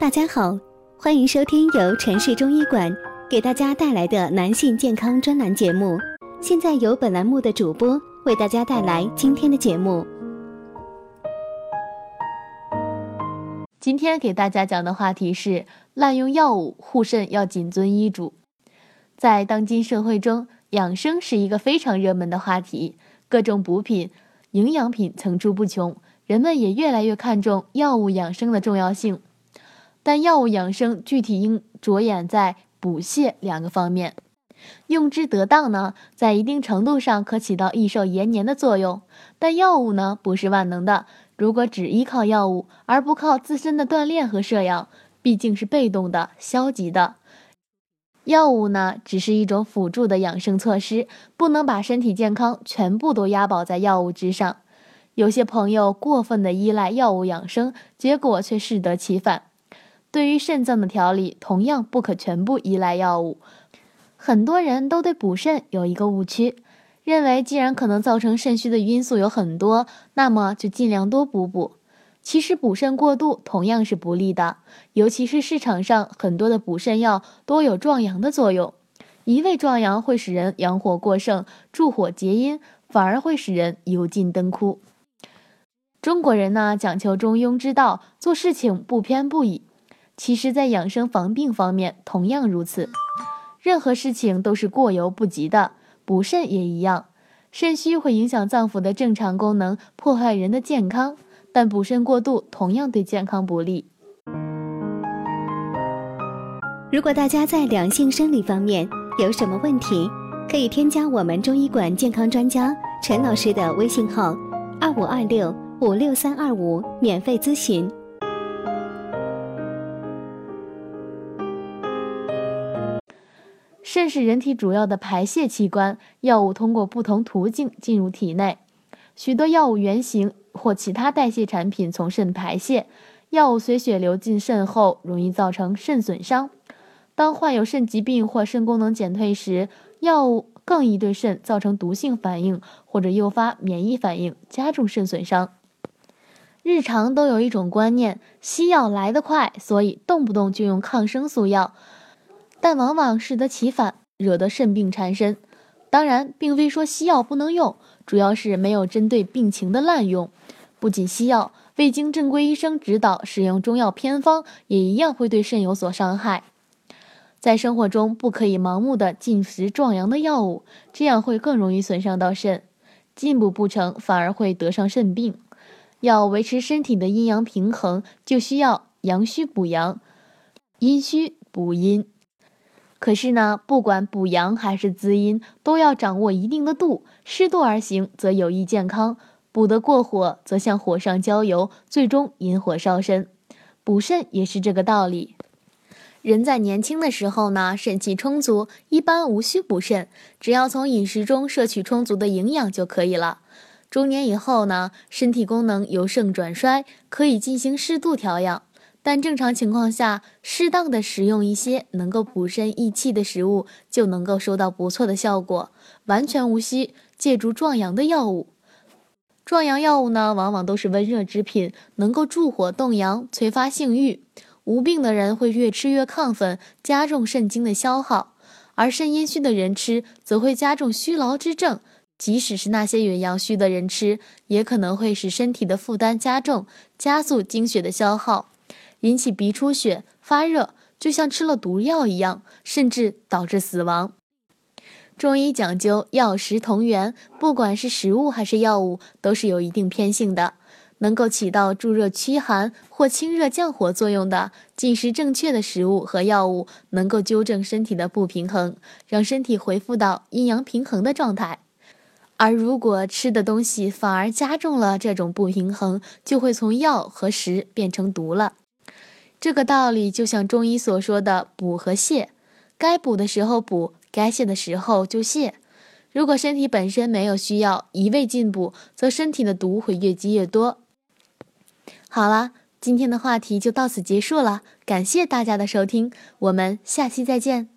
大家好，欢迎收听由城市中医馆给大家带来的男性健康专栏节目。现在由本栏目的主播为大家带来今天的节目。今天给大家讲的话题是滥用药物护肾要谨遵医嘱。在当今社会中，养生是一个非常热门的话题，各种补品、营养品层出不穷。人们也越来越看重药物养生的重要性，但药物养生具体应着眼在补泻两个方面。用之得当呢，在一定程度上可起到益寿延年的作用。但药物呢，不是万能的。如果只依靠药物而不靠自身的锻炼和摄养，毕竟是被动的、消极的。药物呢，只是一种辅助的养生措施，不能把身体健康全部都押宝在药物之上。有些朋友过分的依赖药物养生，结果却适得其反。对于肾脏的调理，同样不可全部依赖药物。很多人都对补肾有一个误区，认为既然可能造成肾虚的因素有很多，那么就尽量多补补。其实补肾过度同样是不利的，尤其是市场上很多的补肾药多有壮阳的作用，一味壮阳会使人阳火过盛，助火结阴，反而会使人油尽灯枯。中国人呢讲求中庸之道，做事情不偏不倚。其实，在养生防病方面同样如此。任何事情都是过犹不及的，补肾也一样。肾虚会影响脏腑的正常功能，破坏人的健康。但补肾过度同样对健康不利。如果大家在两性生理方面有什么问题，可以添加我们中医馆健康专家陈老师的微信号：二五二六。五六三二五，免费咨询。肾是人体主要的排泄器官，药物通过不同途径进入体内。许多药物原型或其他代谢产品从肾排泄，药物随血流进肾后，容易造成肾损伤。当患有肾疾病或肾功能减退时，药物更易对肾造成毒性反应，或者诱发免疫反应，加重肾损伤。日常都有一种观念，西药来得快，所以动不动就用抗生素药，但往往适得其反，惹得肾病缠身。当然，并非说西药不能用，主要是没有针对病情的滥用。不仅西药，未经正规医生指导使用中药偏方，也一样会对肾有所伤害。在生活中，不可以盲目的进食壮阳的药物，这样会更容易损伤到肾，进补不成，反而会得上肾病。要维持身体的阴阳平衡，就需要阳虚补阳，阴虚补阴。可是呢，不管补阳还是滋阴，都要掌握一定的度，适度而行，则有益健康；补得过火，则像火上浇油，最终引火烧身。补肾也是这个道理。人在年轻的时候呢，肾气充足，一般无需补肾，只要从饮食中摄取充足的营养就可以了。中年以后呢，身体功能由盛转衰，可以进行适度调养。但正常情况下，适当的食用一些能够补肾益气的食物，就能够收到不错的效果，完全无需借助壮阳的药物。壮阳药物呢，往往都是温热之品，能够助火动阳，催发性欲。无病的人会越吃越亢奋，加重肾精的消耗；而肾阴虚的人吃，则会加重虚劳之症。即使是那些有阳虚的人吃，也可能会使身体的负担加重，加速精血的消耗，引起鼻出血、发热，就像吃了毒药一样，甚至导致死亡。中医讲究药食同源，不管是食物还是药物，都是有一定偏性的。能够起到助热驱寒或清热降火作用的，进食正确的食物和药物，能够纠正身体的不平衡，让身体恢复到阴阳平衡的状态。而如果吃的东西反而加重了这种不平衡，就会从药和食变成毒了。这个道理就像中医所说的补和泻，该补的时候补，该泻的时候就泻。如果身体本身没有需要，一味进补，则身体的毒会越积越多。好了，今天的话题就到此结束了，感谢大家的收听，我们下期再见。